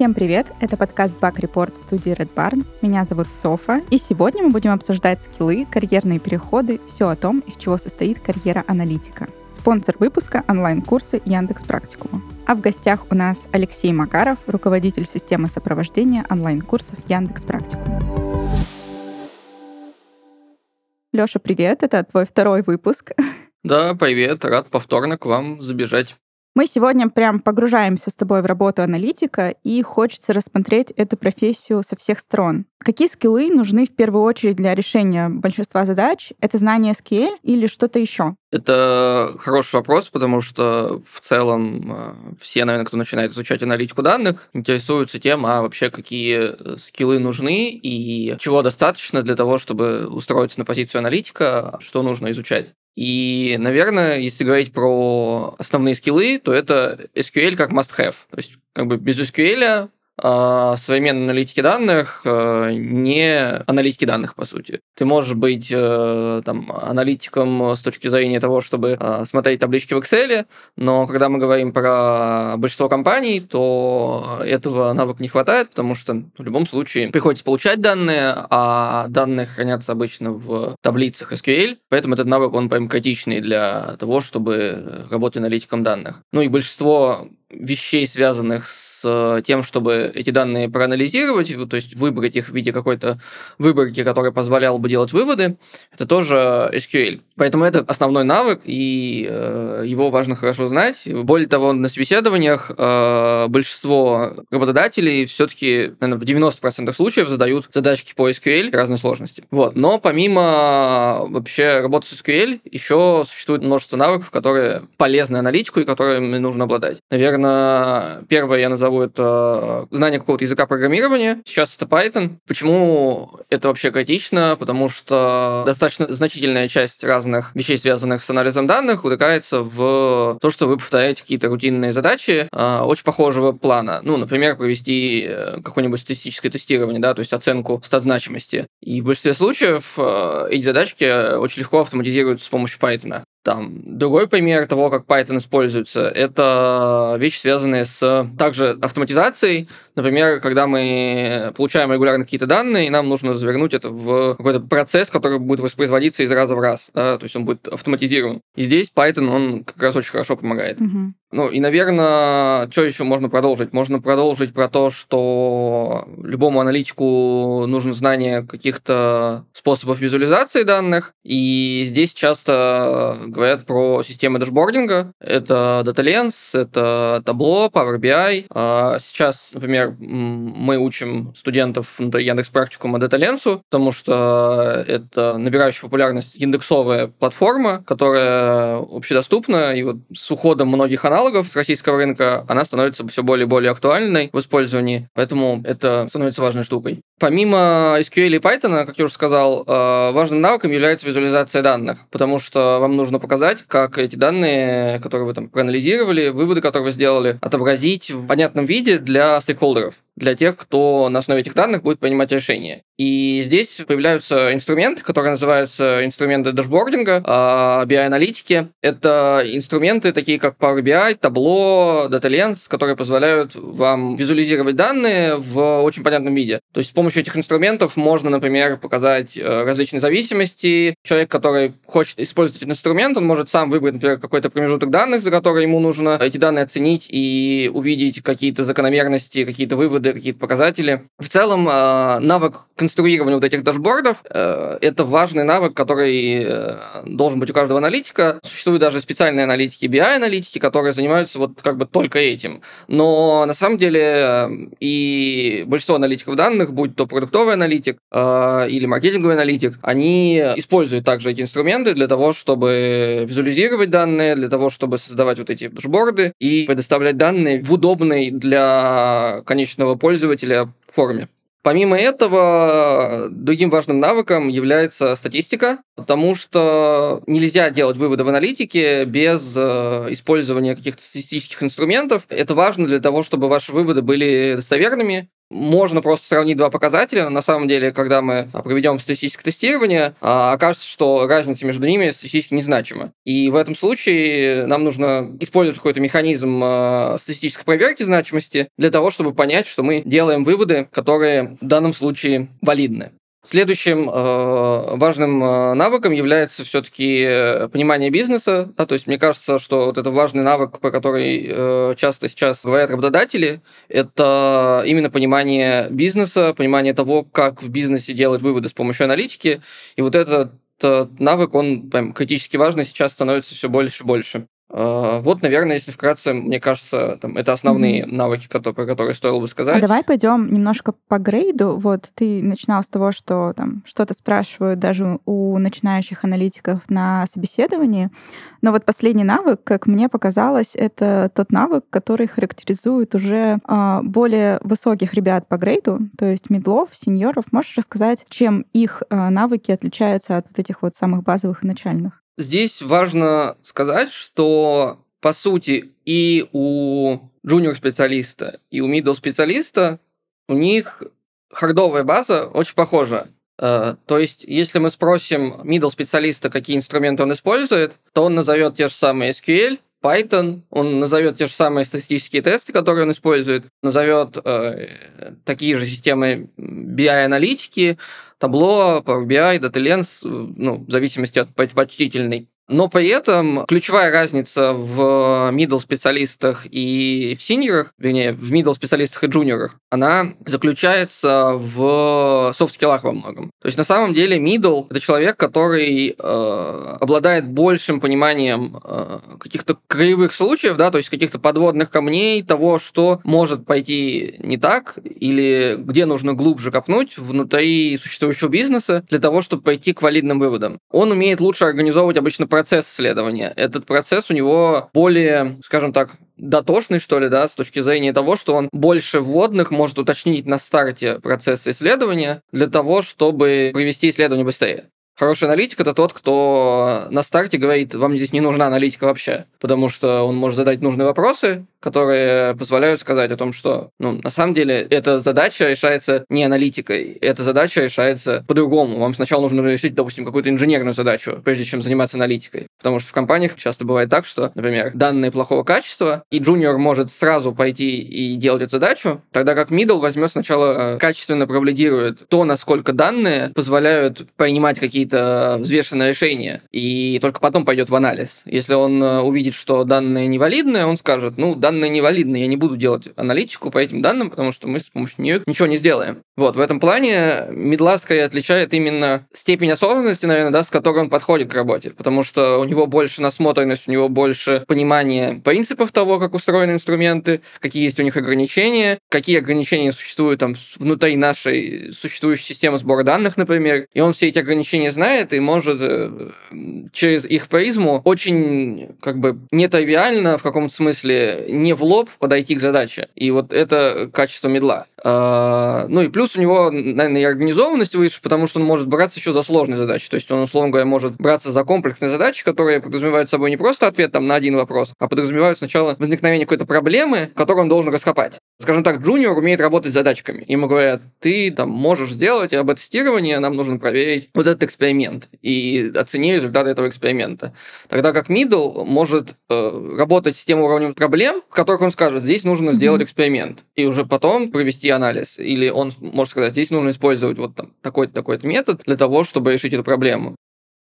Всем привет! Это подкаст Bug Report студии Red Barn. Меня зовут Софа, и сегодня мы будем обсуждать скиллы, карьерные переходы, все о том, из чего состоит карьера аналитика. Спонсор выпуска — онлайн-курсы Яндекс Практикума. А в гостях у нас Алексей Макаров, руководитель системы сопровождения онлайн-курсов Яндекс Практикума. Леша, привет! Это твой второй выпуск. Да, привет, рад повторно к вам забежать. Мы сегодня прям погружаемся с тобой в работу аналитика, и хочется рассмотреть эту профессию со всех сторон. Какие скиллы нужны в первую очередь для решения большинства задач? Это знание SQL или что-то еще? Это хороший вопрос, потому что в целом э, все, наверное, кто начинает изучать аналитику данных, интересуются тем, а вообще какие скиллы нужны и чего достаточно для того, чтобы устроиться на позицию аналитика, что нужно изучать. И, наверное, если говорить про основные скиллы, то это SQL как must-have. То есть как бы без SQL современной аналитики данных э, не аналитики данных, по сути. Ты можешь быть э, там, аналитиком с точки зрения того, чтобы э, смотреть таблички в Excel, но когда мы говорим про большинство компаний, то этого навыка не хватает, потому что в любом случае приходится получать данные, а данные хранятся обычно в таблицах SQL, поэтому этот навык, он прям критичный для того, чтобы работать аналитиком данных. Ну и большинство вещей, связанных с тем, чтобы эти данные проанализировать, то есть выбрать их в виде какой-то выборки, которая позволяла бы делать выводы, это тоже SQL. Поэтому это основной навык, и э, его важно хорошо знать. Более того, на собеседованиях э, большинство работодателей все-таки, наверное, в 90% случаев задают задачки по SQL разной сложности. Вот. Но помимо вообще работы с SQL, еще существует множество навыков, которые полезны аналитику и которыми нужно обладать. Наверное, первое я назову это знание какого-то языка программирования. Сейчас это Python. Почему это вообще критично? Потому что достаточно значительная часть разных вещей, связанных с анализом данных, утыкается в то, что вы повторяете какие-то рутинные задачи э, очень похожего плана. Ну, например, провести э, какое-нибудь статистическое тестирование, да, то есть оценку стат значимости. И в большинстве случаев э, эти задачки очень легко автоматизируются с помощью Python. Там другой пример того, как Python используется, это вещи, связанные с также автоматизацией. Например, когда мы получаем регулярно какие-то данные, и нам нужно завернуть это в какой-то процесс, который будет воспроизводиться из раза в раз. Да? То есть он будет автоматизирован. И здесь Python, он как раз очень хорошо помогает. Угу. Ну и, наверное, что еще можно продолжить? Можно продолжить про то, что любому аналитику нужно знание каких-то способов визуализации данных. И здесь часто говорят про системы дашбординга. Это Data Lens, это Tableau, Power BI. А сейчас, например, мы учим студентов на Яндекс Практикума Data Lens, потому что это набирающая популярность индексовая платформа, которая общедоступна, и вот с уходом многих анализов аналогов с российского рынка, она становится все более и более актуальной в использовании, поэтому это становится важной штукой. Помимо SQL и Python, как я уже сказал, э, важным навыком является визуализация данных, потому что вам нужно показать, как эти данные, которые вы там проанализировали, выводы, которые вы сделали, отобразить в понятном виде для стейкхолдеров для тех, кто на основе этих данных будет принимать решения. И здесь появляются инструменты, которые называются инструменты дашбординга, BI-аналитики. Это инструменты такие, как Power BI, Tableau, DataLens, которые позволяют вам визуализировать данные в очень понятном виде. То есть с помощью этих инструментов можно, например, показать э, различные зависимости. Человек, который хочет использовать этот инструмент, он может сам выбрать, например, какой-то промежуток данных, за который ему нужно эти данные оценить и увидеть какие-то закономерности, какие-то выводы, какие-то показатели. В целом, э, навык конструирования вот этих дашбордов э, – это важный навык, который э, должен быть у каждого аналитика. Существуют даже специальные аналитики, BI-аналитики, которые занимаются вот как бы только этим. Но на самом деле и большинство аналитиков данных, будь то продуктовый аналитик или маркетинговый аналитик, они используют также эти инструменты для того, чтобы визуализировать данные, для того, чтобы создавать вот эти дашборды и предоставлять данные в удобной для конечного пользователя форме. Помимо этого, другим важным навыком является статистика, потому что нельзя делать выводы в аналитике без э, использования каких-то статистических инструментов. Это важно для того, чтобы ваши выводы были достоверными, можно просто сравнить два показателя. На самом деле, когда мы проведем статистическое тестирование, а, окажется, что разница между ними статистически незначима. И в этом случае нам нужно использовать какой-то механизм а, статистической проверки значимости для того, чтобы понять, что мы делаем выводы, которые в данном случае валидны. Следующим э, важным э, навыком является все-таки э, понимание бизнеса. Да, то есть мне кажется, что вот это важный навык, про который э, часто сейчас говорят работодатели, это именно понимание бизнеса, понимание того, как в бизнесе делать выводы с помощью аналитики. И вот этот э, навык, он прям критически важный, сейчас становится все больше и больше. А, вот, наверное, если вкратце, мне кажется, там, это основные mm-hmm. навыки, которые, про которые стоило бы сказать. А давай пойдем немножко по грейду. Вот ты начинал с того, что там что-то спрашивают даже у начинающих аналитиков на собеседовании. Но вот последний навык, как мне показалось, это тот навык, который характеризует уже э, более высоких ребят по грейду, то есть медлов, сеньоров. Можешь рассказать, чем их э, навыки отличаются от вот этих вот самых базовых и начальных? Здесь важно сказать, что по сути и у джуниор-специалиста, и у middle-специалиста у них хардовая база очень похожа. Uh, то есть, если мы спросим middle специалиста, какие инструменты он использует, то он назовет те же самые SQL, Python, он назовет те же самые статистические тесты, которые он использует, назовет э, такие же системы BI-аналитики, табло, Power BI, Data Lens, ну, в зависимости от предпочтительной. Но при этом ключевая разница в middle специалистах и в синьорах, вернее, в middle специалистах и джуниорах, она заключается в софт-скиллах во многом. То есть на самом деле middle — это человек, который э, обладает большим пониманием э, каких-то краевых случаев, да, то есть каких-то подводных камней, того, что может пойти не так, или где нужно глубже копнуть внутри существующего бизнеса для того, чтобы пойти к валидным выводам. Он умеет лучше организовывать обычно процесс исследования. Этот процесс у него более, скажем так, дотошный, что ли, да, с точки зрения того, что он больше вводных может уточнить на старте процесса исследования для того, чтобы провести исследование быстрее. Хороший аналитик это тот, кто на старте говорит, вам здесь не нужна аналитика вообще, потому что он может задать нужные вопросы, которые позволяют сказать о том, что, ну, на самом деле, эта задача решается не аналитикой, эта задача решается по-другому. Вам сначала нужно решить, допустим, какую-то инженерную задачу, прежде чем заниматься аналитикой. Потому что в компаниях часто бывает так, что, например, данные плохого качества, и джуниор может сразу пойти и делать эту задачу, тогда как middle возьмет сначала э, качественно провалидирует то, насколько данные позволяют принимать какие-то взвешенные решения, и только потом пойдет в анализ. Если он э, увидит, что данные невалидные, он скажет, ну, данные невалидные, я не буду делать аналитику по этим данным, потому что мы с помощью них ничего не сделаем. Вот, в этом плане медла отличает именно степень осознанности, наверное, да, с которой он подходит к работе, потому что у него больше насмотренность, у него больше понимания принципов того, как устроены инструменты, какие есть у них ограничения, какие ограничения существуют там внутри нашей существующей системы сбора данных, например, и он все эти ограничения знает и может э, через их призму очень как бы нетривиально в каком-то смысле не в лоб подойти к задаче. И вот это качество медла. А, ну и плюс у него, наверное, и организованность выше, потому что он может браться еще за сложные задачи. То есть он, условно говоря, может браться за комплексные задачи, которые подразумевают собой не просто ответ там, на один вопрос, а подразумевают сначала возникновение какой-то проблемы, которую он должен раскопать. Скажем так, джуниор умеет работать с задачками. Ему говорят, ты там можешь сделать АБ-тестирование, нам нужно проверить вот этот эксперимент и оценить результаты этого эксперимента. Тогда как middle может э, работать с тем уровнем проблем, в которых он скажет, здесь нужно сделать эксперимент, и уже потом провести анализ. Или он может сказать, здесь нужно использовать вот такой-то такой-то метод для того, чтобы решить эту проблему.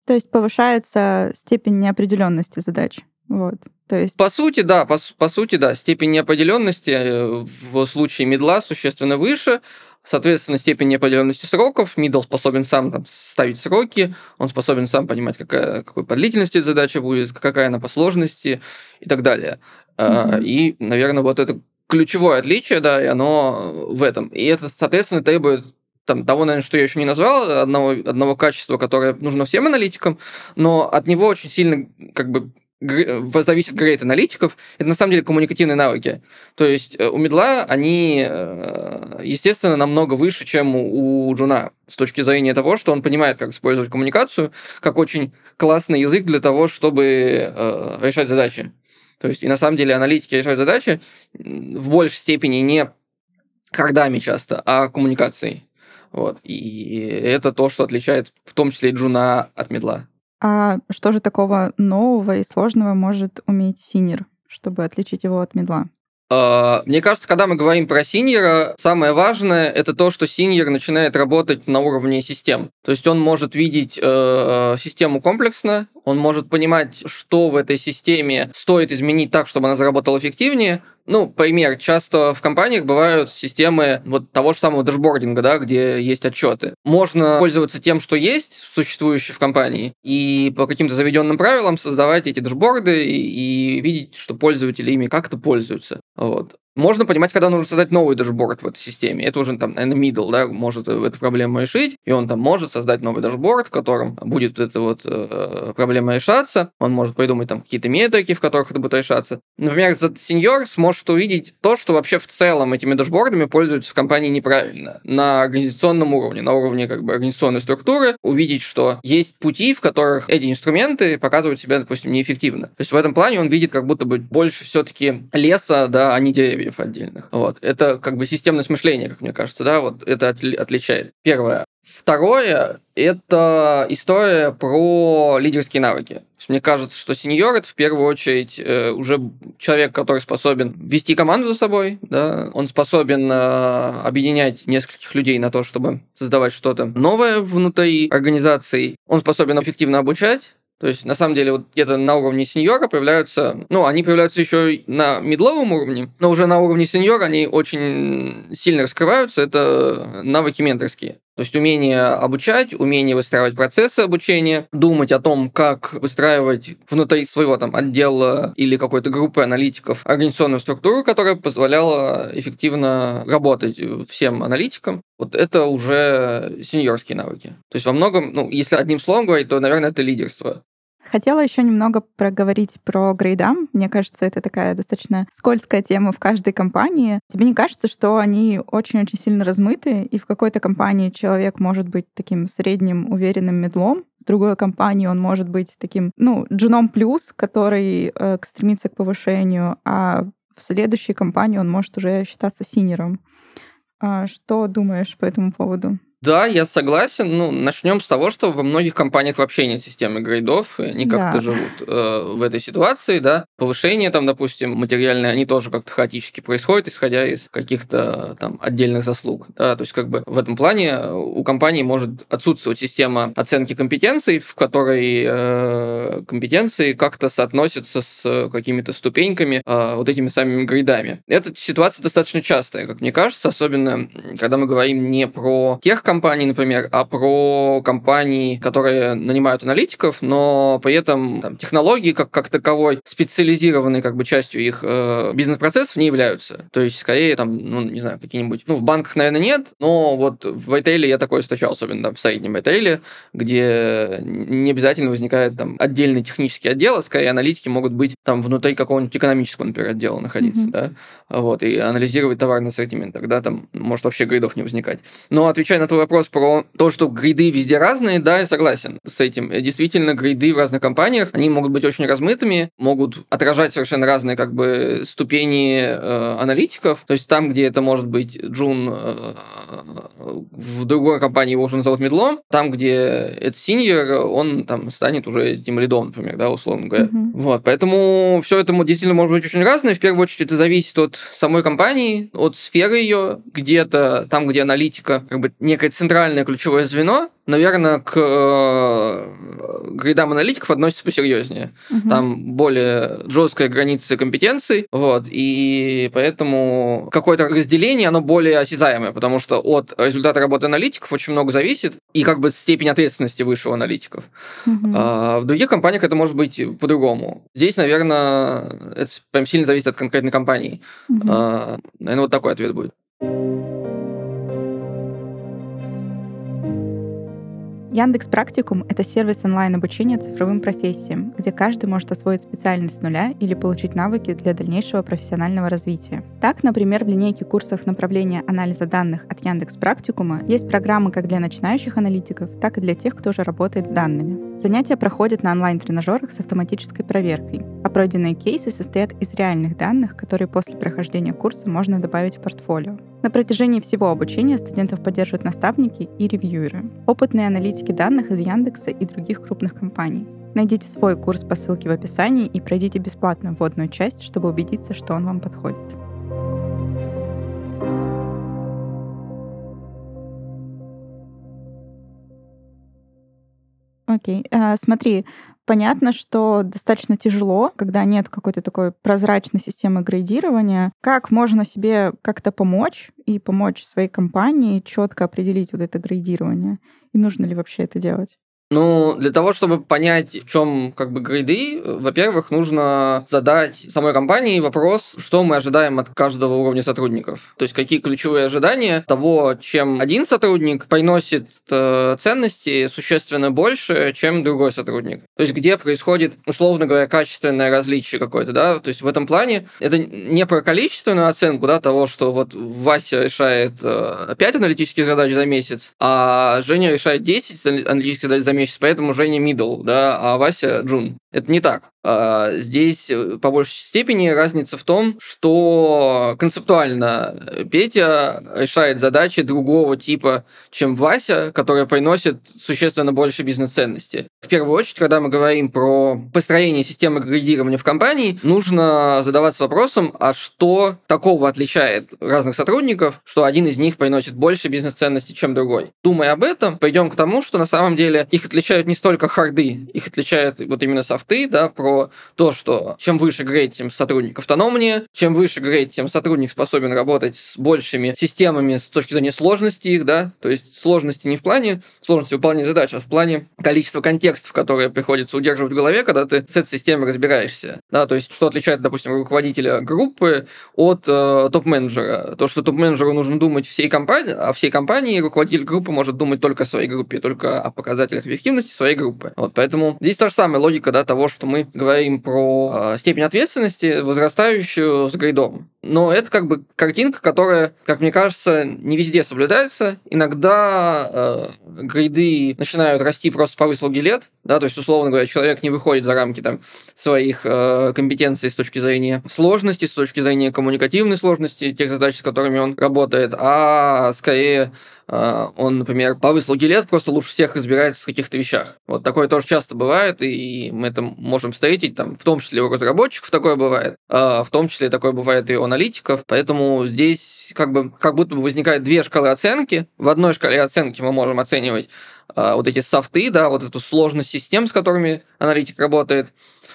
То есть повышается степень неопределенности задач. Вот. То есть... По сути, да, по, по сути, да, степень неопределенности э, в случае медла существенно выше, Соответственно, степень неопределенности сроков. Middle способен сам там, ставить сроки, он способен сам понимать, какая, какой по длительности задача будет, какая она по сложности и так далее. Mm-hmm. И, наверное, вот это ключевое отличие, да, и оно в этом. И это, соответственно, требует там, того, наверное, что я еще не назвал, одного, одного качества, которое нужно всем аналитикам, но от него очень сильно как бы зависит грейд аналитиков, это на самом деле коммуникативные навыки. То есть э, у медла они, э, естественно, намного выше, чем у джуна с точки зрения того, что он понимает, как использовать коммуникацию, как очень классный язык для того, чтобы э, решать задачи. То есть, и на самом деле аналитики решают задачи в большей степени не хардами часто, а коммуникацией. Вот. И это то, что отличает в том числе и джуна от мидла. А что же такого нового и сложного может уметь сеньор, чтобы отличить его от мидла? А, мне кажется, когда мы говорим про сеньора, самое важное это то, что сеньор начинает работать на уровне систем. То есть он может видеть э, систему комплексно, он может понимать, что в этой системе стоит изменить так, чтобы она заработала эффективнее. Ну, пример, часто в компаниях бывают системы вот того же самого дашбординга, да, где есть отчеты. Можно пользоваться тем, что есть, существующее в компании, и по каким-то заведенным правилам создавать эти дашборды и, и видеть, что пользователи ими как-то пользуются. Вот. Можно понимать, когда нужно создать новый дашборд в этой системе. Это уже там, наверное, middle, да, может эту проблему решить, и он там может создать новый дашборд, в котором будет эта вот э, проблема решаться. Он может придумать там какие-то метрики, в которых это будет решаться. Например, а сеньор сможет увидеть то, что вообще в целом этими дашбордами пользуются в компании неправильно. На организационном уровне, на уровне как бы организационной структуры, увидеть, что есть пути, в которых эти инструменты показывают себя, допустим, неэффективно. То есть в этом плане он видит как будто бы больше все-таки леса, да, а не деревьев деревьев отдельных. Вот. Это как бы системность мышления, как мне кажется, да, вот это отли- отличает. Первое. Второе – это история про лидерские навыки. Мне кажется, что сеньор – это в первую очередь э, уже человек, который способен вести команду за собой, да? он способен э, объединять нескольких людей на то, чтобы создавать что-то новое внутри организации, он способен эффективно обучать, то есть, на самом деле, вот где-то на уровне сеньора появляются, ну, они появляются еще на медловом уровне, но уже на уровне сеньора они очень сильно раскрываются, это навыки менторские. То есть умение обучать, умение выстраивать процессы обучения, думать о том, как выстраивать внутри своего там отдела или какой-то группы аналитиков организационную структуру, которая позволяла эффективно работать всем аналитикам. Вот это уже сеньорские навыки. То есть во многом, ну, если одним словом говорить, то, наверное, это лидерство. Хотела еще немного проговорить про грейды. Мне кажется, это такая достаточно скользкая тема в каждой компании. Тебе не кажется, что они очень-очень сильно размыты, и в какой-то компании человек может быть таким средним, уверенным мидлом, в другой компании он может быть таким, ну, джуном плюс, который э, стремится к повышению, а в следующей компании он может уже считаться сеньором. А что думаешь по этому поводу? Да, я согласен. Ну, начнем с того, что во многих компаниях вообще нет системы грейдов, и они как-то живут э, в этой ситуации, да. Повышение там, допустим, материальное, они тоже как-то хаотически происходят, исходя из каких-то там отдельных заслуг. Да? То есть как бы в этом плане у компании может отсутствовать система оценки компетенций, в которой э, компетенции как-то соотносятся с какими-то ступеньками, э, вот этими самыми грейдами. Эта ситуация достаточно частая, как мне кажется, особенно когда мы говорим не про тех компаний, компаний, например, а про компании, которые нанимают аналитиков, но при этом там, технологии как, как таковой специализированной как бы частью их э, бизнес-процессов не являются. То есть, скорее, там, ну, не знаю, какие-нибудь... Ну, в банках, наверное, нет, но вот в ритейле я такое встречал, особенно там, в среднем ритейле, где не обязательно возникает там отдельный технический отдел, а скорее аналитики могут быть там внутри какого-нибудь экономического, например, отдела находиться, mm-hmm. да, вот, и анализировать товарный ассортимент. Тогда там может вообще грейдов не возникать. Но отвечая на твой вопрос про то, что гриды везде разные, да, я согласен с этим. Действительно, гриды в разных компаниях, они могут быть очень размытыми, могут отражать совершенно разные как бы ступени э, аналитиков. То есть там, где это может быть джун, э, в другой компании его уже назовут медлом, там, где это синьор, он там станет уже тем лидом, например, да, условно говоря. Mm-hmm. Вот, поэтому все это действительно может быть очень разное. В первую очередь это зависит от самой компании, от сферы ее, где-то там, где аналитика, как бы некая центральное ключевое звено, наверное, к э, грейдам аналитиков относится посерьезнее. Угу. Там более жесткая граница компетенций, вот, и поэтому какое-то разделение, оно более осязаемое, потому что от результата работы аналитиков очень много зависит, и как бы степень ответственности выше у аналитиков. Угу. А в других компаниях это может быть по-другому. Здесь, наверное, это прям сильно зависит от конкретной компании. Угу. А, наверное, вот такой ответ будет. Яндекс Практикум – это сервис онлайн-обучения цифровым профессиям, где каждый может освоить специальность с нуля или получить навыки для дальнейшего профессионального развития. Так, например, в линейке курсов направления анализа данных от Яндекс Практикума есть программы как для начинающих аналитиков, так и для тех, кто уже работает с данными. Занятия проходят на онлайн-тренажерах с автоматической проверкой, а пройденные кейсы состоят из реальных данных, которые после прохождения курса можно добавить в портфолио. На протяжении всего обучения студентов поддерживают наставники и ревьюеры, опытные аналитики данных из Яндекса и других крупных компаний. Найдите свой курс по ссылке в описании и пройдите бесплатную вводную часть, чтобы убедиться, что он вам подходит. Окей, а, смотри, понятно, что достаточно тяжело, когда нет какой-то такой прозрачной системы градирования. Как можно себе как-то помочь и помочь своей компании четко определить вот это градирование? И нужно ли вообще это делать? Ну, для того, чтобы понять, в чем как бы грейды, во-первых, нужно задать самой компании вопрос, что мы ожидаем от каждого уровня сотрудников. То есть какие ключевые ожидания того, чем один сотрудник приносит э, ценности существенно больше, чем другой сотрудник. То есть где происходит, условно говоря, качественное различие какое-то, да. То есть в этом плане это не про количественную оценку, да, того, что вот Вася решает э, 5 аналитических задач за месяц, а Женя решает 10 аналитических задач за месяц, месяц, поэтому Женя мидл, да, а Вася джун. Это не так. А, здесь э, по большей степени разница в том, что концептуально Петя решает задачи другого типа, чем Вася, которая приносит существенно больше бизнес-ценности. В первую очередь, когда мы говорим про построение системы градирования в компании, нужно задаваться вопросом, а что такого отличает разных сотрудников, что один из них приносит больше бизнес-ценности, чем другой. Думая об этом, пойдем к тому, что на самом деле их отличают не столько харды, их отличают вот именно софты, да, про то, что чем выше грейд, тем сотрудник автономнее, чем выше грейд, тем сотрудник способен работать с большими системами с точки зрения сложности их, да, то есть сложности не в плане сложности выполнения задач, а в плане количества контекстов текстов, которые приходится удерживать в голове, когда ты с этой системой разбираешься. Да, то есть, что отличает, допустим, руководителя группы от э, топ-менеджера? То, что топ-менеджеру нужно думать всей компании, а всей компании руководитель группы может думать только о своей группе, только о показателях эффективности своей группы. Вот, поэтому здесь та же самая логика да, того, что мы говорим про э, степень ответственности, возрастающую с грейдом. Но это как бы картинка, которая, как мне кажется, не везде соблюдается. Иногда э, грейды начинают расти просто по выслуге лет, да, то есть, условно говоря, человек не выходит за рамки там, своих э, компетенций с точки зрения сложности, с точки зрения коммуникативной сложности тех задач, с которыми он работает, а скорее он, например, по выслуге просто лучше всех разбирается в каких-то вещах. Вот такое тоже часто бывает, и мы это можем встретить, там, в том числе у разработчиков такое бывает, э, в том числе такое бывает и у аналитиков, поэтому здесь как бы как будто бы возникает две шкалы оценки. В одной шкале оценки мы можем оценивать а, вот эти софты, да, вот эту сложность систем, с которыми аналитик работает,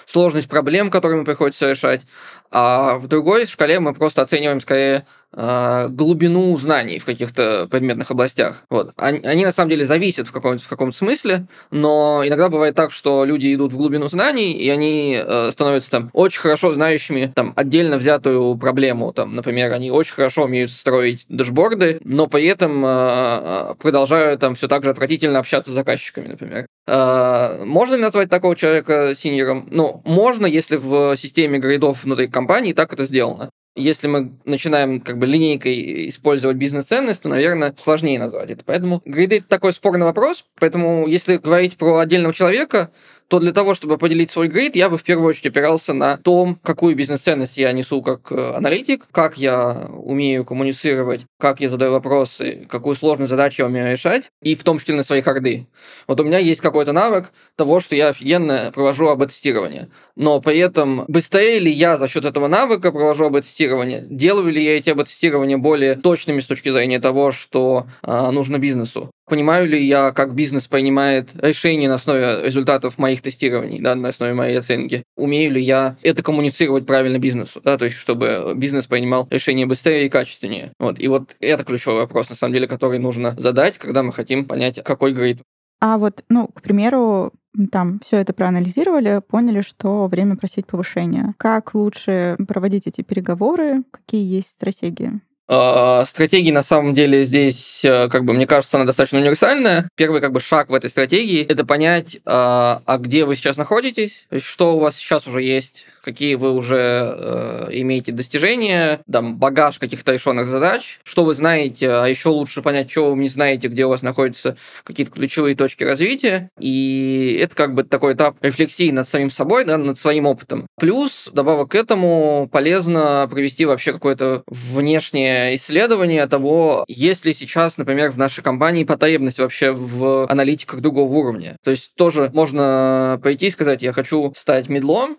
сложность проблем, которые ему приходится решать. А в другой шкале мы просто оцениваем скорее глубину знаний в каких-то предметных областях. Вот. Они, они на самом деле зависят в каком-то, каком смысле, но иногда бывает так, что люди идут в глубину знаний, и они э, становятся там очень хорошо знающими там отдельно взятую проблему. Там, например, они очень хорошо умеют строить дашборды, но при этом э, продолжают там все так же отвратительно общаться с заказчиками, например. Э, можно ли назвать такого человека синьором? Ну, можно, если в системе грейдов внутри компании так это сделано. Если мы начинаем как бы линейкой использовать бизнес-ценность, то, наверное, сложнее назвать это. Поэтому грейды — такой спорный вопрос. Поэтому если говорить про отдельного человека, то для того, чтобы определить свой грейд, я бы в первую очередь опирался на том, какую бизнес-ценность я несу как э, аналитик, как я умею коммуницировать, как я задаю вопросы, какую сложную задачу я умею решать, и в том числе на свои харды. Вот у меня есть какой-то навык того, что я офигенно провожу АБ-тестирование. Но при этом быстрее ли я за счет этого навыка провожу АБ-тестирование? Делаю ли я эти АБ-тестирования более точными с точки зрения того, что а, нужно бизнесу? Понимаю ли я, как бизнес принимает решения на основе результатов моих тестирований, да, на основе моей оценки. Умею ли я это коммуницировать правильно бизнесу, да, то есть чтобы бизнес принимал решения быстрее и качественнее. Вот. И вот это ключевой вопрос, на самом деле, который нужно задать, когда мы хотим понять, какой грейд. А вот, ну, к примеру, там все это проанализировали, поняли, что время просить повышения. Как лучше проводить эти переговоры? Какие есть стратегии? А, стратегия на самом деле здесь, э, как бы, мне кажется, она достаточно универсальная. Первый как бы шаг в этой стратегии – это понять, а, а где вы сейчас находитесь, что у вас сейчас уже есть, какие вы уже э, имеете достижения, там, багаж каких-то решенных задач, что вы знаете, а еще лучше понять, что вы не знаете, где у вас находятся какие-то ключевые точки развития, и это как бы такой этап рефлексии над самим собой, да, над своим опытом. Плюс, добавок к этому, полезно провести вообще какое-то внешнее исследование того, есть ли сейчас, например, в нашей компании потребность вообще в аналитиках другого уровня. То есть тоже можно пойти и сказать, я хочу стать мидлом,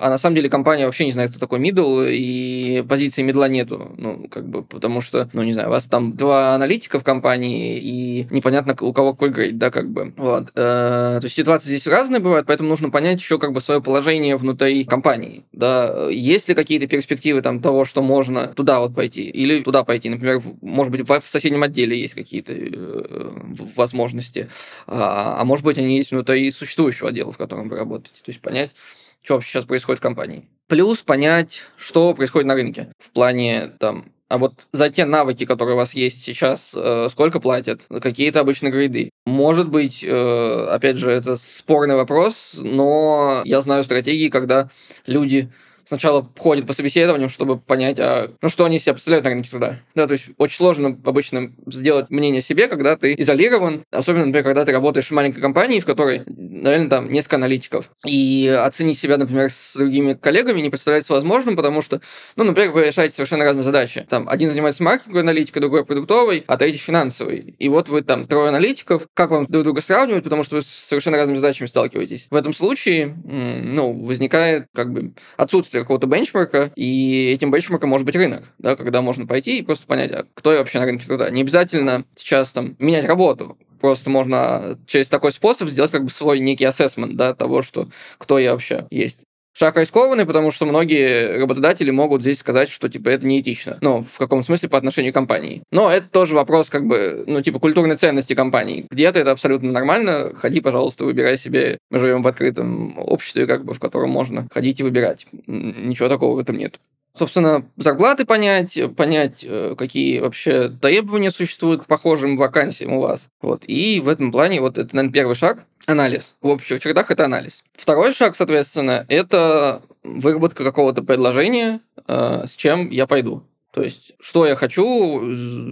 а, на самом деле компания вообще не знает, кто такой мидл, и позиции мидла нету. Ну, как бы, потому что, ну, не знаю, у вас там два аналитика в компании, и непонятно, у кого какой грейд, да, как бы. Вот. Э, то есть ситуации здесь разные бывают, поэтому нужно понять еще как бы свое положение внутри компании, да. Есть ли какие-то перспективы там того, что можно туда вот пойти, или туда пойти, например, может быть, в соседнем отделе есть какие-то э, возможности, а, а может быть, они есть внутри существующего отдела, в котором вы работаете. То есть понять, что вообще сейчас происходит в компании. Плюс понять, что происходит на рынке в плане там а вот за те навыки, которые у вас есть сейчас, э, сколько платят? Какие-то обычные грейды? Может быть, э, опять же, это спорный вопрос, но я знаю стратегии, когда люди сначала ходят по собеседованиям, чтобы понять, а, ну, что они себя представляют на рынке труда. Да, то есть очень сложно обычно сделать мнение себе, когда ты изолирован, особенно, например, когда ты работаешь в маленькой компании, в которой, наверное, там несколько аналитиков. И оценить себя, например, с другими коллегами не представляется возможным, потому что, ну, например, вы решаете совершенно разные задачи. Там один занимается маркетинговой аналитикой, другой продуктовой, а третий финансовый. И вот вы там трое аналитиков, как вам друг друга сравнивать, потому что вы с совершенно разными задачами сталкиваетесь. В этом случае, ну, возникает как бы отсутствие отсутствие какого-то бенчмарка, и этим бенчмарком может быть рынок, да, когда можно пойти и просто понять, а кто я вообще на рынке труда. Не обязательно сейчас там менять работу, просто можно через такой способ сделать как бы свой некий ассессмент, да, того, что кто я вообще есть. Шаг рискованный, потому что многие работодатели могут здесь сказать, что типа это неэтично. Ну, в каком смысле по отношению к компании. Но это тоже вопрос как бы, ну, типа культурной ценности компании. Где-то это абсолютно нормально. Ходи, пожалуйста, выбирай себе. Мы живем в открытом обществе, как бы, в котором можно ходить и выбирать. Ничего такого в этом нет собственно, зарплаты понять, понять, э, какие вообще требования существуют к похожим вакансиям у вас. Вот. И в этом плане вот это, наверное, первый шаг. Анализ. В общих чертах это анализ. Второй шаг, соответственно, это выработка какого-то предложения, э, с чем я пойду. То есть, что я хочу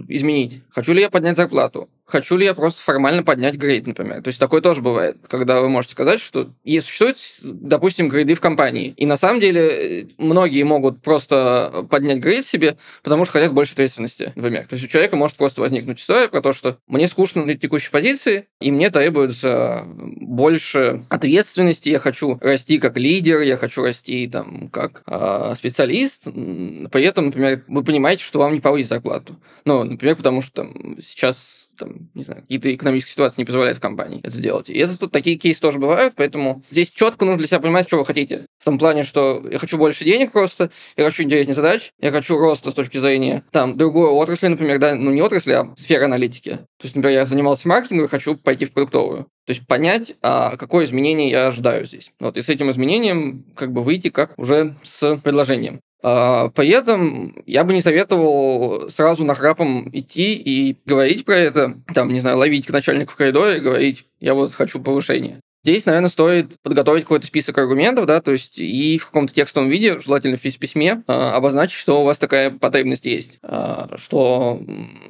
изменить? Хочу ли я поднять зарплату? Хочу ли я просто формально поднять грейд, например. То есть такое тоже бывает, когда вы можете сказать, что есть существуют, допустим, грейды в компании. И на самом деле э, многие могут просто поднять грейд себе, потому что хотят больше ответственности, например. То есть у человека может просто возникнуть история про то, что мне скучно на текущей позиции, и мне требуется больше ответственности, я хочу расти как лидер, я хочу расти там как э, специалист. При этом, например, вы понимаете, что вам не повысить зарплату. Ну, например, потому что там, сейчас там, не знаю, какие-то экономические ситуации не позволяют в компании это сделать. И это тут такие кейсы тоже бывают, поэтому здесь четко нужно для себя понимать, что вы хотите. В том плане, что я хочу больше денег просто, я хочу интереснее задач, я хочу роста с точки зрения там другой отрасли, например, да, ну не отрасли, а сферы аналитики. То есть, например, я занимался маркетингом и хочу пойти в продуктовую. То есть понять, а какое изменение я ожидаю здесь. Вот, и с этим изменением как бы выйти как уже с предложением. А, Поэтому я бы не советовал сразу нахрапом идти и говорить про это, там, не знаю, ловить к начальнику в коридоре и говорить, я вот хочу повышения. Здесь, наверное, стоит подготовить какой-то список аргументов, да, то есть и в каком-то текстовом виде, желательно в письме, э, обозначить, что у вас такая потребность есть, э, что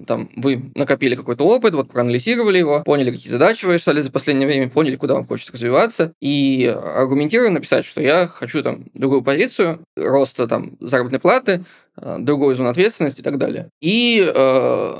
там вы накопили какой-то опыт, вот проанализировали его, поняли, какие задачи вы решали за последнее время, поняли, куда вам хочется развиваться, и аргументированно написать, что я хочу там другую позицию, роста там заработной платы, другой зон ответственности и так далее. И, э,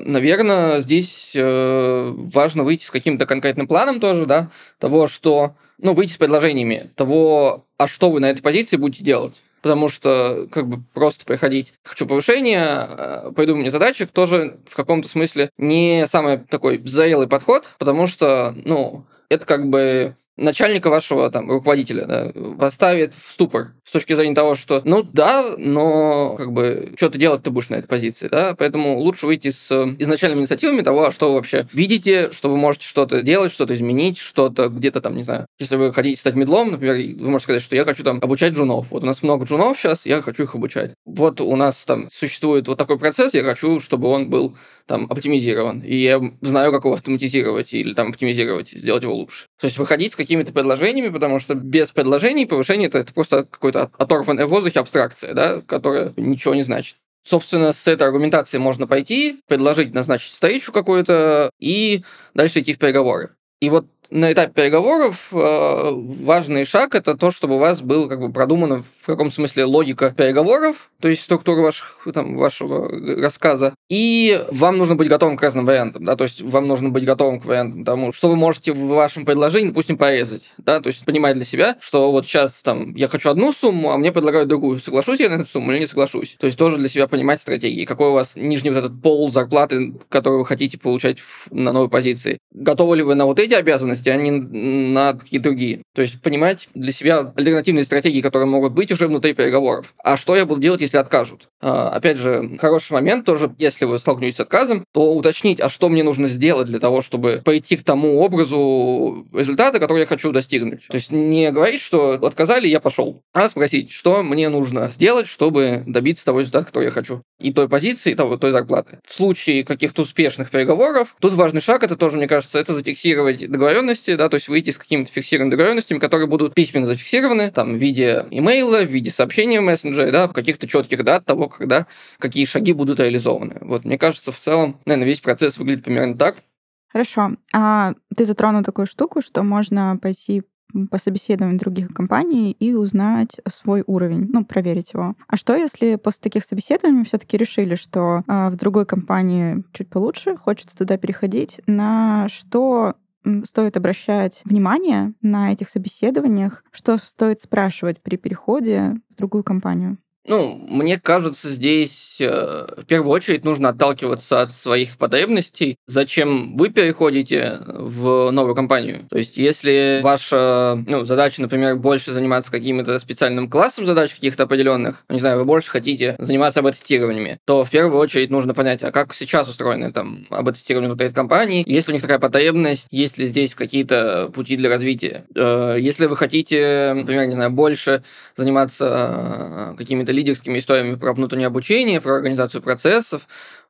наверное, здесь э, важно выйти с каким-то конкретным планом тоже, да, того, что, ну, выйти с предложениями того, а что вы на этой позиции будете делать. Потому что, как бы, просто приходить, хочу повышения, пойду мне задачи, тоже в каком-то смысле не самый такой зрелый подход, потому что, ну, это как бы начальника вашего там руководителя да, поставит в ступор с точки зрения того, что ну да, но как бы что ты делать ты будешь на этой позиции, да, поэтому лучше выйти с изначальными инициативами того, что вы вообще видите, что вы можете что-то делать, что-то изменить, что-то где-то там, не знаю, если вы хотите стать медлом, например, вы можете сказать, что я хочу там обучать джунов, вот у нас много джунов сейчас, я хочу их обучать. Вот у нас там существует вот такой процесс, я хочу, чтобы он был там оптимизирован, и я знаю, как его автоматизировать или там оптимизировать, сделать его лучше. То есть выходить с какими-то предложениями, потому что без предложений повышение это, это просто какой-то оторванная в воздухе абстракция, да, которая ничего не значит. Собственно, с этой аргументацией можно пойти, предложить назначить встречу какую-то и дальше идти в переговоры. И вот на этапе переговоров э, важный шаг это то, чтобы у вас был как бы продумана в каком смысле логика переговоров, то есть структура ваших, там, вашего рассказа, и вам нужно быть готовым к разным вариантам, да, то есть вам нужно быть готовым к вариантам тому, что вы можете в вашем предложении, допустим, порезать, да, то есть понимать для себя, что вот сейчас там я хочу одну сумму, а мне предлагают другую, соглашусь я на эту сумму или не соглашусь, то есть тоже для себя понимать стратегии, какой у вас нижний вот этот пол зарплаты, который вы хотите получать на новой позиции, готовы ли вы на вот эти обязанности, деятельности, а не на какие-то другие. То есть понимать для себя альтернативные стратегии, которые могут быть уже внутри переговоров. А что я буду делать, если откажут? А, опять же, хороший момент тоже, если вы столкнетесь с отказом, то уточнить, а что мне нужно сделать для того, чтобы пойти к тому образу результата, который я хочу достигнуть. То есть не говорить, что отказали, я пошел, а спросить, что мне нужно сделать, чтобы добиться того результата, который я хочу. И той позиции, и того, той зарплаты. В случае каких-то успешных переговоров, тут важный шаг, это тоже, мне кажется, это зафиксировать договоренность договоренности, да, то есть выйти с какими-то фиксированными договоренностями, которые будут письменно зафиксированы, там, в виде имейла, в виде сообщения в мессенджере, да, каких-то четких дат того, когда какие шаги будут реализованы. Вот, мне кажется, в целом, наверное, весь процесс выглядит примерно так. Хорошо. А ты затронул такую штуку, что можно пойти по собеседованию других компаний и узнать свой уровень, ну, проверить его. А что, если после таких собеседований все-таки решили, что э, в другой компании чуть получше, хочется туда переходить, на что стоит обращать внимание на этих собеседованиях, что стоит спрашивать при переходе в другую компанию? Ну, мне кажется, здесь э, в первую очередь нужно отталкиваться от своих потребностей. Зачем вы переходите в новую компанию? То есть, если ваша ну, задача, например, больше заниматься каким-то специальным классом задач каких-то определенных, не знаю, вы больше хотите заниматься об-тестированиями, то в первую очередь нужно понять, а как сейчас устроены там об-тестирование внутри компании, есть ли у них такая потребность, есть ли здесь какие-то пути для развития. Э, если вы хотите, например, не знаю, больше заниматься э, какими-то лидерскими историями про внутреннее обучение, про организацию процессов,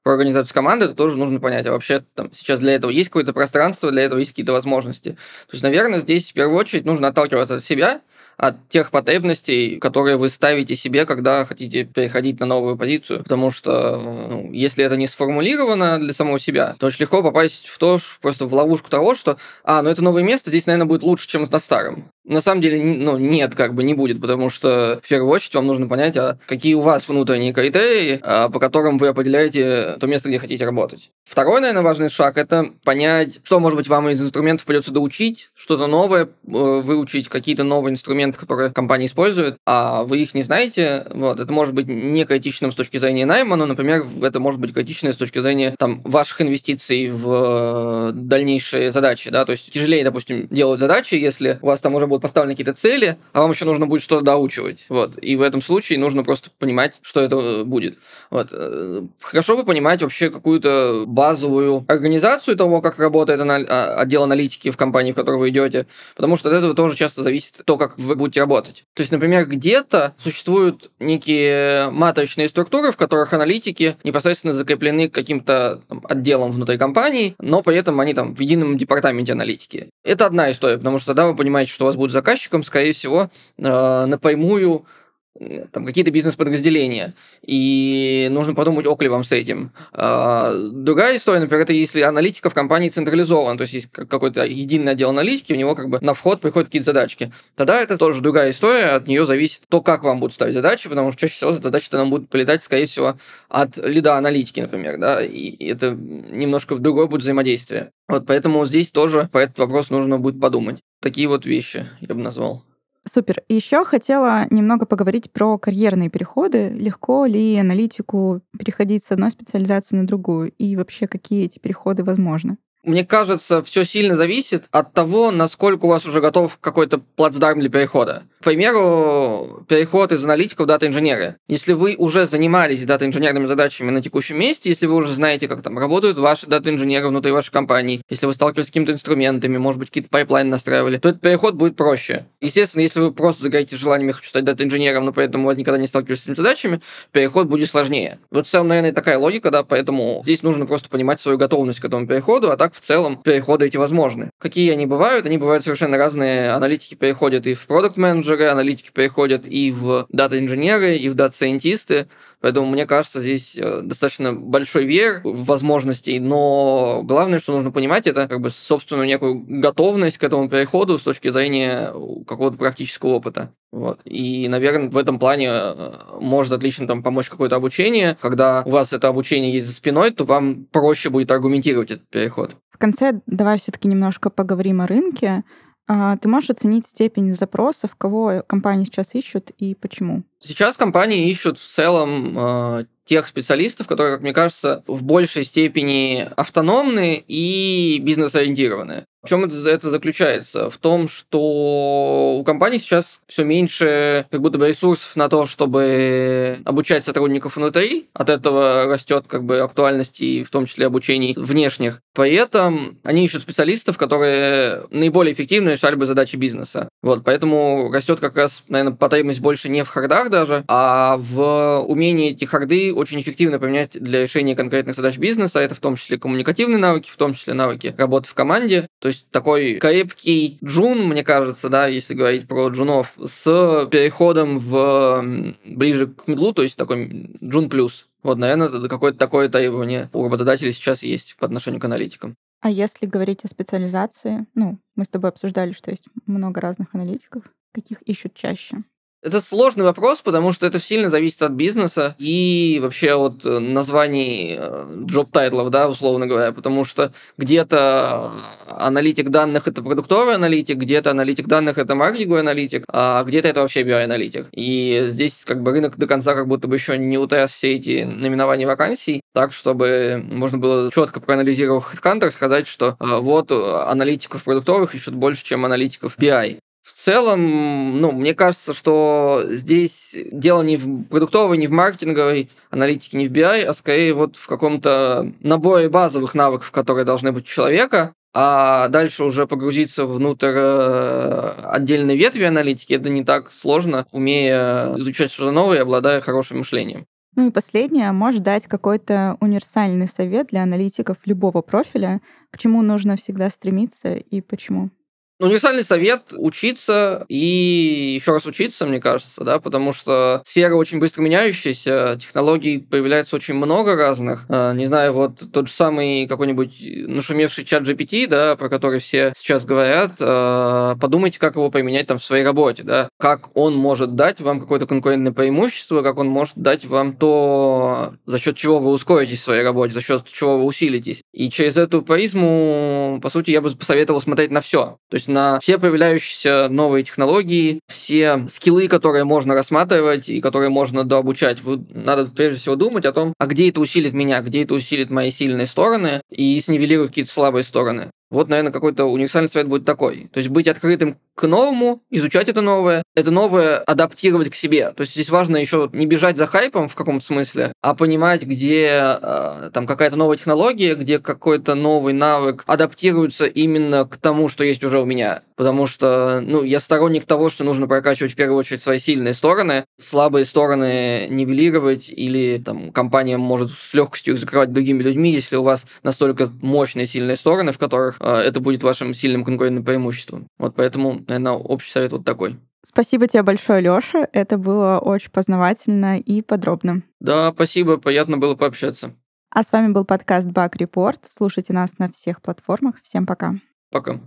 про организацию команды, это тоже нужно понять. А вообще там сейчас для этого есть какое-то пространство, для этого есть какие-то возможности. То есть, наверное, здесь в первую очередь нужно отталкиваться от себя, от тех потребностей, которые вы ставите себе, когда хотите переходить на новую позицию. Потому что ну, если это не сформулировано для самого себя, то очень легко попасть в то, просто в ловушку того, что, а, ну это новое место, здесь, наверное, будет лучше, чем на старом. На самом деле, ну, нет, как бы не будет, потому что в первую очередь вам нужно понять, а какие у вас внутренние критерии, а, по которым вы определяете то место, где хотите работать. Второй, наверное, важный шаг – это понять, что, может быть, вам из инструментов придется доучить, что-то новое э, выучить, какие-то новые инструменты, которые компания использует, а вы их не знаете. Вот, это может быть не критичным с точки зрения найма, но, например, это может быть критичным с точки зрения там, ваших инвестиций в э, дальнейшие задачи. Да? То есть тяжелее, допустим, делать задачи, если у вас там уже будут поставлены какие-то цели, а вам еще нужно будет что-то доучивать. Вот. И в этом случае нужно просто понимать, что это э, будет. Вот. Хорошо бы понимать вообще какую-то базовую организацию того, как работает а, отдел аналитики в компании, в которой вы идете, потому что от этого тоже часто зависит то, как вы будете работать. То есть, например, где-то существуют некие матричные структуры, в которых аналитики непосредственно закреплены каким-то отделом внутри компании, но при этом они там в едином департаменте аналитики. Это одна история, потому что тогда вы понимаете, что у вас будет заказчиком, скорее всего, э, напрямую там какие-то бизнес-подразделения, и нужно подумать, ок ли вам с этим. А, другая история, например, это если аналитика в компании централизована, то есть есть какой-то единый отдел аналитики, у него как бы на вход приходят какие-то задачки. Тогда это тоже другая история, от нее зависит то, как вам будут ставить задачи, потому что чаще всего задачи-то нам будут полетать, скорее всего, от лида аналитики, например, да, и это немножко другое будет взаимодействие. Вот поэтому здесь тоже этот вопрос нужно будет подумать. Такие вот вещи я бы назвал. Супер. Еще хотела немного поговорить про карьерные переходы. Легко ли аналитику переходить с одной специализации на другую? И вообще, какие эти переходы возможны? Мне кажется, все сильно зависит от того, насколько у вас уже готов какой-то плацдарм для перехода. К примеру, переход из аналитиков в дата-инженеры. Если вы уже занимались дата-инженерными задачами на текущем месте, если вы уже знаете, как там работают ваши дата-инженеры внутри вашей компании, если вы сталкивались с какими-то инструментами, может быть, какие-то пайплайны настраивали, то этот переход будет проще. Естественно, если вы просто загорите желанием, хочу стать дата-инженером, но поэтому вы никогда не сталкивались с этими задачами, переход будет сложнее. Вот в целом, наверное, такая логика, да, поэтому здесь нужно просто понимать свою готовность к этому переходу, а так в целом переходы эти возможны. Какие они бывают? Они бывают совершенно разные. Аналитики переходят и в продукт-менеджеры, аналитики переходят и в дата-инженеры, и в дата-сайентисты. Поэтому, мне кажется, здесь э, достаточно большой вер в возможностей, но главное, что нужно понимать, это как бы собственную некую готовность к этому переходу с точки зрения какого-то практического опыта. Вот. И, наверное, в этом плане э, может отлично там помочь какое-то обучение. Когда у вас это обучение есть за спиной, то вам проще будет аргументировать этот переход. В конце давай все-таки немножко поговорим о рынке. А, ты можешь оценить степень запросов, кого компании сейчас ищут и почему? Сейчас компании ищут в целом э, тех специалистов, которые, как мне кажется, в большей степени автономны и бизнес-ориентированы. В чем это заключается? В том, что у компании сейчас все меньше как будто бы ресурсов на то, чтобы обучать сотрудников внутри. От этого растет как бы актуальность и в том числе обучений внешних. При этом они ищут специалистов, которые наиболее эффективно решали бы задачи бизнеса. Вот, поэтому растет как раз, наверное, потребность больше не в хардах даже, а в умении эти харды очень эффективно применять для решения конкретных задач бизнеса. Это в том числе коммуникативные навыки, в том числе навыки работы в команде. То есть такой крепкий джун, мне кажется, да, если говорить про джунов, с переходом в ближе к медлу, то есть такой джун плюс. Вот, наверное, какое-то такое требование у работодателей сейчас есть по отношению к аналитикам. А если говорить о специализации, ну, мы с тобой обсуждали, что есть много разных аналитиков, каких ищут чаще? Это сложный вопрос, потому что это сильно зависит от бизнеса и вообще от э, названий job title-ов, э, да, условно говоря, потому что где-то аналитик данных — это продуктовый аналитик, где-то аналитик данных — это маркетинговый аналитик, а где-то это вообще биоаналитик. И здесь как бы рынок до конца как будто бы еще не утряс все эти наименования вакансий, так, чтобы можно было четко проанализировав HeadHunter, сказать, что э, вот аналитиков продуктовых ищут больше, чем аналитиков BI. В целом, ну, мне кажется, что здесь дело не в продуктовой, не в маркетинговой аналитике, не в BI, а скорее вот в каком-то наборе базовых навыков, которые должны быть у человека, а дальше уже погрузиться внутрь э, отдельной ветви аналитики, это не так сложно, умея изучать что-то новое и обладая хорошим мышлением. Ну и последнее, можешь дать какой-то универсальный совет для аналитиков любого профиля, к чему нужно всегда стремиться и почему? Универсальный совет – учиться и еще раз учиться, мне кажется, да, потому что сфера очень быстро меняющаяся, технологий появляется очень много разных. А, не знаю, вот тот же самый какой-нибудь нашумевший чат GPT, да, про который все сейчас говорят, а, подумайте, как его применять там в своей работе, да, как он может дать вам какое-то конкурентное преимущество, как он может дать вам то, за счет чего вы ускоритесь в своей работе, за счет чего вы усилитесь. И через эту призму, по сути, я бы посоветовал смотреть на все. То есть на все появляющиеся новые технологии, все скиллы, которые можно рассматривать и которые можно дообучать. Надо прежде всего думать о том, а где это усилит меня, где это усилит мои сильные стороны и снивелирует какие-то слабые стороны. Вот, наверное, какой-то универсальный совет будет такой. То есть быть открытым к новому, изучать это новое, это новое адаптировать к себе. То есть здесь важно еще не бежать за хайпом в каком-то смысле, а понимать, где э, там какая-то новая технология, где какой-то новый навык адаптируется именно к тому, что есть уже у меня. Потому что, ну, я сторонник того, что нужно прокачивать в первую очередь свои сильные стороны, слабые стороны нивелировать, или там компания может с легкостью их закрывать другими людьми, если у вас настолько мощные сильные стороны, в которых э, это будет вашим сильным конкурентным преимуществом. Вот поэтому наверное, общий совет вот такой. Спасибо тебе большое, Лёша. Это было очень познавательно и подробно. Да, спасибо, приятно было пообщаться. А с вами был подкаст Бак Report. Слушайте нас на всех платформах. Всем пока. Пока.